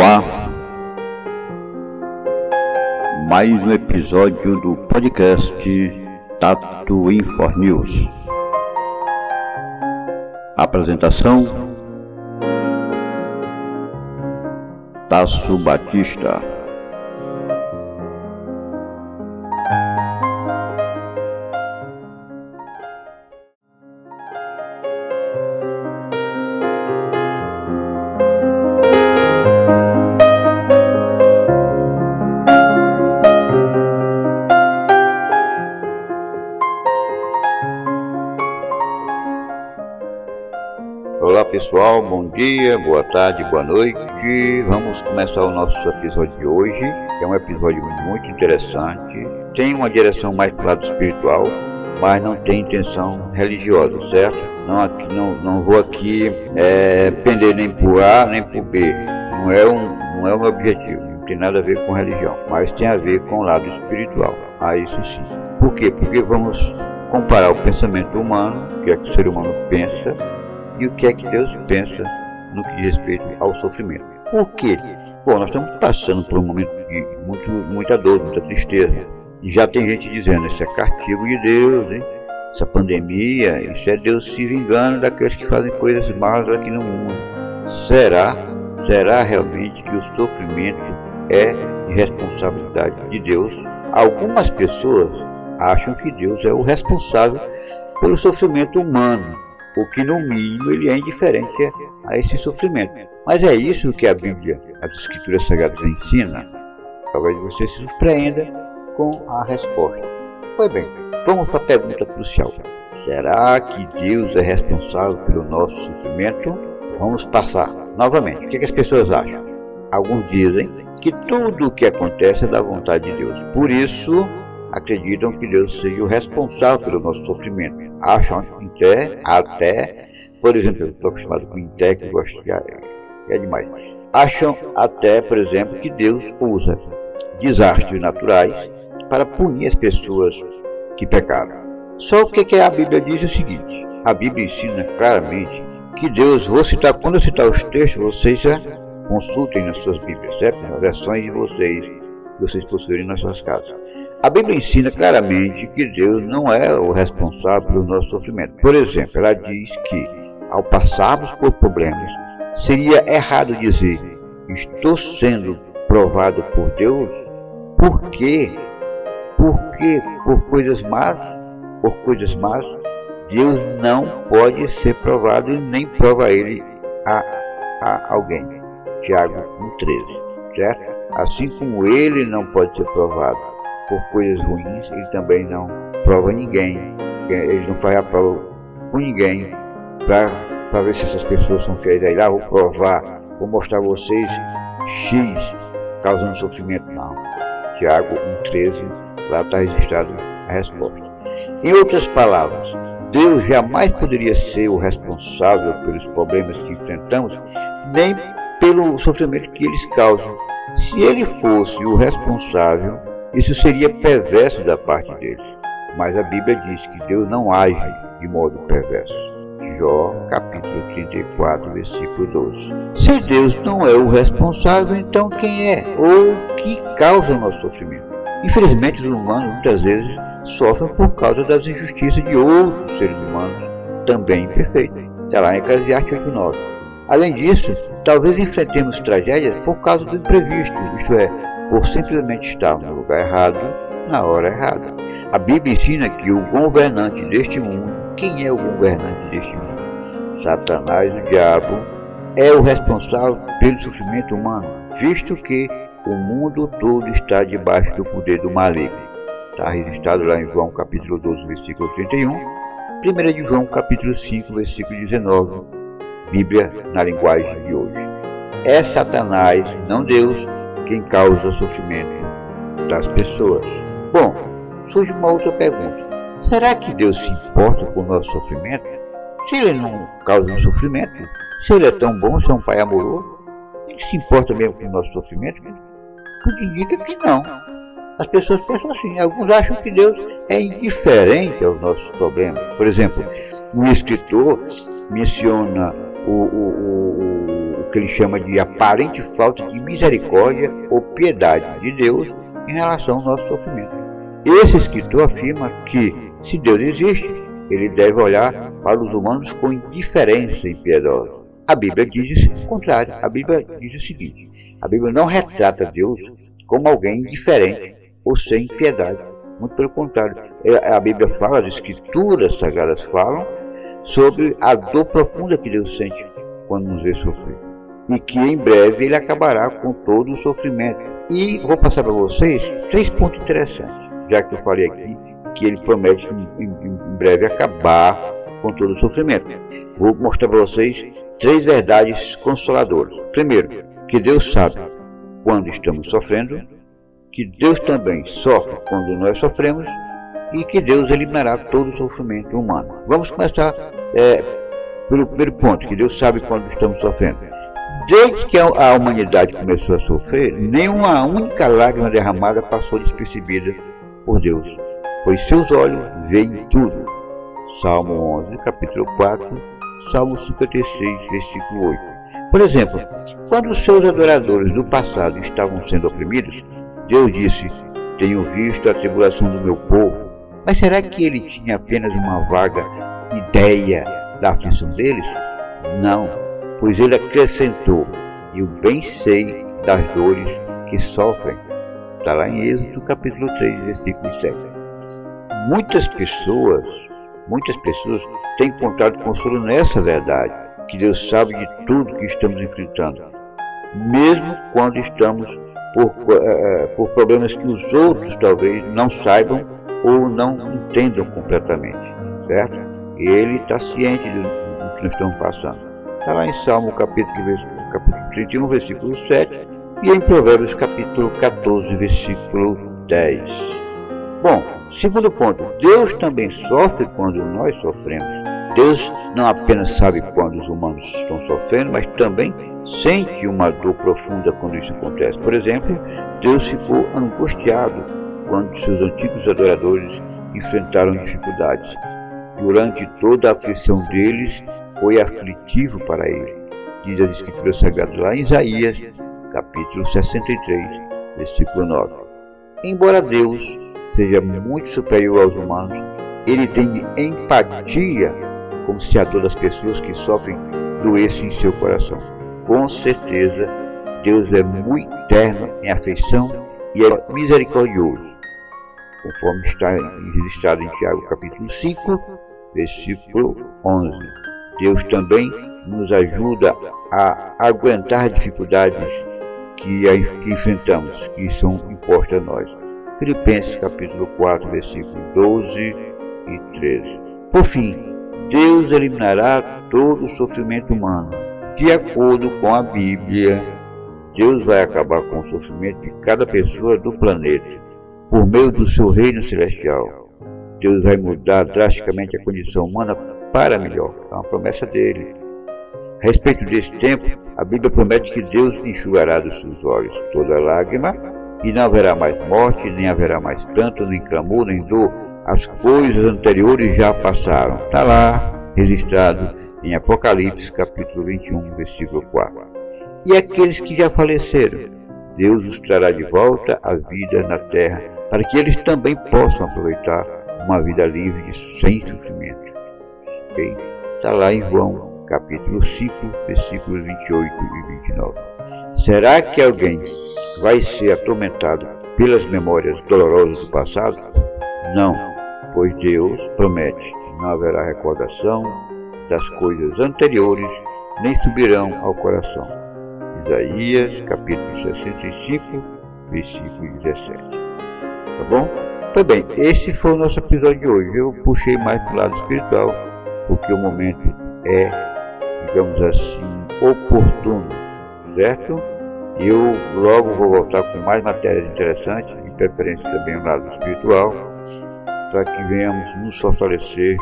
ar mais um episódio do podcast Tato Infor News. Apresentação Tasso Batista. Pessoal, bom dia, boa tarde, boa noite. Vamos começar o nosso episódio de hoje, que é um episódio muito interessante. Tem uma direção mais para o lado espiritual, mas não tem intenção religiosa, certo? Não, aqui, não, não vou aqui é, pender nem por A nem por B. Não é, um, não é meu objetivo. Não tem nada a ver com religião, mas tem a ver com o lado espiritual. Ah, isso sim. Por quê? Porque vamos comparar o pensamento humano, o que é que o ser humano pensa, e o que é que Deus pensa no que diz respeito ao sofrimento. Por quê? Bom, nós estamos passando por um momento de muito, muita dor, muita tristeza. E já tem gente dizendo, isso é castigo de Deus, hein? Essa pandemia, isso é Deus se vingando daqueles que fazem coisas más aqui no mundo. Será? Será realmente que o sofrimento é de responsabilidade de Deus? Algumas pessoas acham que Deus é o responsável pelo sofrimento humano o que no mínimo ele é indiferente a esse sofrimento. Mas é isso que a Bíblia, as Escrituras Sagradas ensina. Talvez você se surpreenda com a resposta. Pois bem, vamos para a pergunta crucial. Será que Deus é responsável pelo nosso sofrimento? Vamos passar novamente. O que, é que as pessoas acham? Alguns dizem que tudo o que acontece é da vontade de Deus. Por isso, acreditam que Deus seja o responsável pelo nosso sofrimento. Acham até, até por exemplo, eu estou acostumado com Inté, que eu gosto de é demais. Acham até, por exemplo, que Deus usa desastres naturais para punir as pessoas que pecaram. Só o que, que a Bíblia diz é o seguinte: a Bíblia ensina claramente que Deus, vou citar, quando eu citar os textos, vocês já consultem nas suas Bíblias, certo? Nas versões de vocês, que vocês possuírem nas suas casas. A Bíblia ensina claramente que Deus não é o responsável pelo nosso sofrimento. Por exemplo, ela diz que, ao passarmos por problemas, seria errado dizer: Estou sendo provado por Deus. Por quê? Porque por coisas más, por coisas más, Deus não pode ser provado e nem prova ele a, a alguém. Tiago 1,13, certo? Assim como ele não pode ser provado por coisas ruins, ele também não prova ninguém. Ele não faz a prova com ninguém para ver se essas pessoas são fiéis a ele. Ah, vou provar, vou mostrar a vocês X causando sofrimento. Não. Tiago 1,13, lá está registrado a resposta. Em outras palavras, Deus jamais poderia ser o responsável pelos problemas que enfrentamos, nem pelo sofrimento que eles causam. Se ele fosse o responsável, isso seria perverso da parte deles. Mas a Bíblia diz que Deus não age de modo perverso. Jó, capítulo 34, versículo 12. Se Deus não é o responsável, então quem é? Ou que causa o nosso sofrimento? Infelizmente, os humanos muitas vezes sofrem por causa das injustiças de outros seres humanos, também imperfeitos. Está lá em Eclesiastes 8.9. Além disso, talvez enfrentemos tragédias por causa do imprevisto, isto é, por simplesmente estar no lugar errado, na hora errada. A Bíblia ensina que o governante deste mundo, quem é o governante deste mundo? Satanás, o diabo, é o responsável pelo sofrimento humano, visto que o mundo todo está debaixo do poder do maligno. Está registrado lá em João capítulo 12, versículo 31, 1 de João capítulo 5, versículo 19, Bíblia na linguagem de hoje. É Satanás, não Deus, quem causa sofrimento das pessoas. Bom, surge uma outra pergunta. Será que Deus se importa com o nosso sofrimento? Se ele não causa um sofrimento, se ele é tão bom, se é um pai amoroso, ele se importa mesmo com o nosso sofrimento? Tudo indica que não. As pessoas pensam assim, alguns acham que Deus é indiferente aos nossos problemas. Por exemplo, um escritor menciona o, o, o que ele chama de aparente falta de misericórdia ou piedade de Deus em relação ao nosso sofrimento. Esse escritor afirma que, se Deus existe, ele deve olhar para os humanos com indiferença impiedosa. A Bíblia diz o contrário. A Bíblia diz o seguinte: a Bíblia não retrata Deus como alguém indiferente ou sem piedade. Muito pelo contrário. A Bíblia fala, as Escrituras Sagradas falam sobre a dor profunda que Deus sente quando nos vê sofrer. E que em breve ele acabará com todo o sofrimento. E vou passar para vocês três pontos interessantes, já que eu falei aqui que ele promete em, em, breve acabar com todo o sofrimento. Vou mostrar para vocês três verdades consoladoras. Primeiro, que Deus sabe quando estamos sofrendo, que Deus também sofre quando nós sofremos e que Deus eliminará todo o sofrimento humano. Vamos começar é, pelo primeiro ponto, que Deus sabe quando estamos sofrendo. Desde que a humanidade começou a sofrer, nenhuma única lágrima derramada passou despercebida por Deus, pois seus olhos veem tudo. Salmo 11, capítulo 4, Salmo 56, versículo 8. Por exemplo, quando seus adoradores do passado estavam sendo oprimidos, Deus disse: Tenho visto a tribulação do meu povo. Mas será que ele tinha apenas uma vaga ideia da aflição deles? Não, pois ele acrescentou: E o bem sei das dores que sofrem. Está lá em Êxodo capítulo 3, versículo 7. Muitas pessoas, muitas pessoas têm encontrado consolo nessa verdade, que Deus sabe de tudo que estamos enfrentando, mesmo quando estamos por, uh, por problemas que os outros talvez não saibam ou não entendam completamente, certo? Ele está ciente do, que nós estamos passando. Está lá em Salmo capítulo, capítulo 31, versículo 7 e em Provérbios capítulo 14, versículo 10. Bom, segundo ponto, Deus também sofre quando nós sofremos. Deus não apenas sabe quando os humanos estão sofrendo, mas também sente uma dor profunda quando isso acontece. Por exemplo, Deus ficou angustiado quando seus antigos adoradores enfrentaram dificuldades. Durante toda a aflição deles, foi aflitivo para ele. Diz as Escrituras Sagradas lá em Isaías, capítulo 63, versículo 9. Embora Deus seja muito superior aos humanos, ele tem empatia com o dor das pessoas que sofrem doença em seu coração. Com certeza, Deus é muito eterno em afeição e é misericordioso, conforme está registrado em Tiago capítulo 5, versículo 11. Deus também nos ajuda a aguentar dificuldades que, que enfrentamos, que são impostas a nós. Filipenses capítulo 4, versículo 12 e 13. Por fim, Deus eliminará todo o sofrimento humano. De acordo com a Bíblia, Deus vai acabar com o sofrimento de cada pessoa do planeta por meio do seu reino celestial. Deus vai mudar drasticamente a condição humana para melhor. É uma promessa dele. A respeito desse tempo, a Bíblia promete que Deus enxugará dos seus olhos toda lágrima, e não haverá mais morte, nem haverá mais pranto, nem clamor, nem dor. As coisas anteriores já passaram. Está lá, registrado em Apocalipse, capítulo 21, versículo 4. E aqueles que já faleceram, Deus os trará de volta à vida na terra, para que eles também possam aproveitar uma vida livre sem sofrimento. Está lá em João, capítulo 5, versículos 28 e 29. Será que alguém vai ser atormentado pelas memórias dolorosas do passado? Não, pois Deus promete que não haverá recordação das coisas anteriores, nem subirão ao coração. Isaías, capítulo 65, versículo 17. Tá bom? Pois bem, esse foi o nosso episódio de hoje. Eu puxei mais para o lado espiritual, porque o momento é, digamos assim, oportuno, certo? Eu logo vou voltar com mais matérias interessantes, de preferência também no lado espiritual, para que venhamos nos fortalecer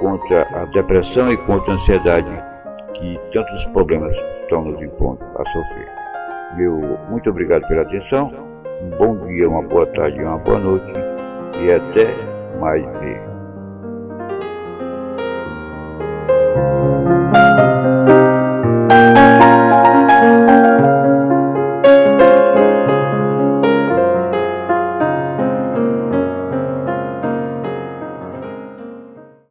contra a depressão e contra a ansiedade que tantos problemas estão nos impondo a sofrer. Meu muito obrigado pela atenção, um bom dia, uma boa tarde uma boa noite e até mais ver. Música